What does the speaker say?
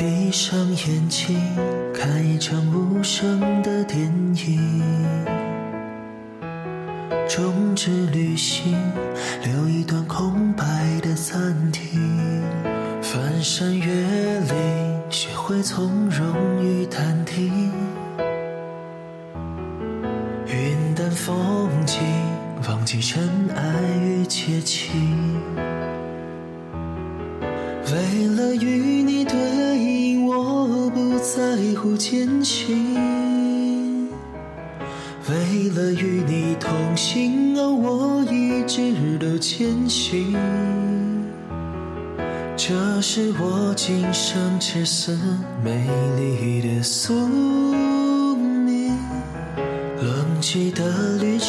闭上眼睛，看一场无声的电影。终止旅行，留一段空白的暂停。翻山越岭，学会从容与淡定。云淡风轻，忘记尘埃与窃情。为了与你，不在乎艰辛；为了与你同行，哦，我一直都前行。这是我今生至死美丽的宿命，冷寂的旅。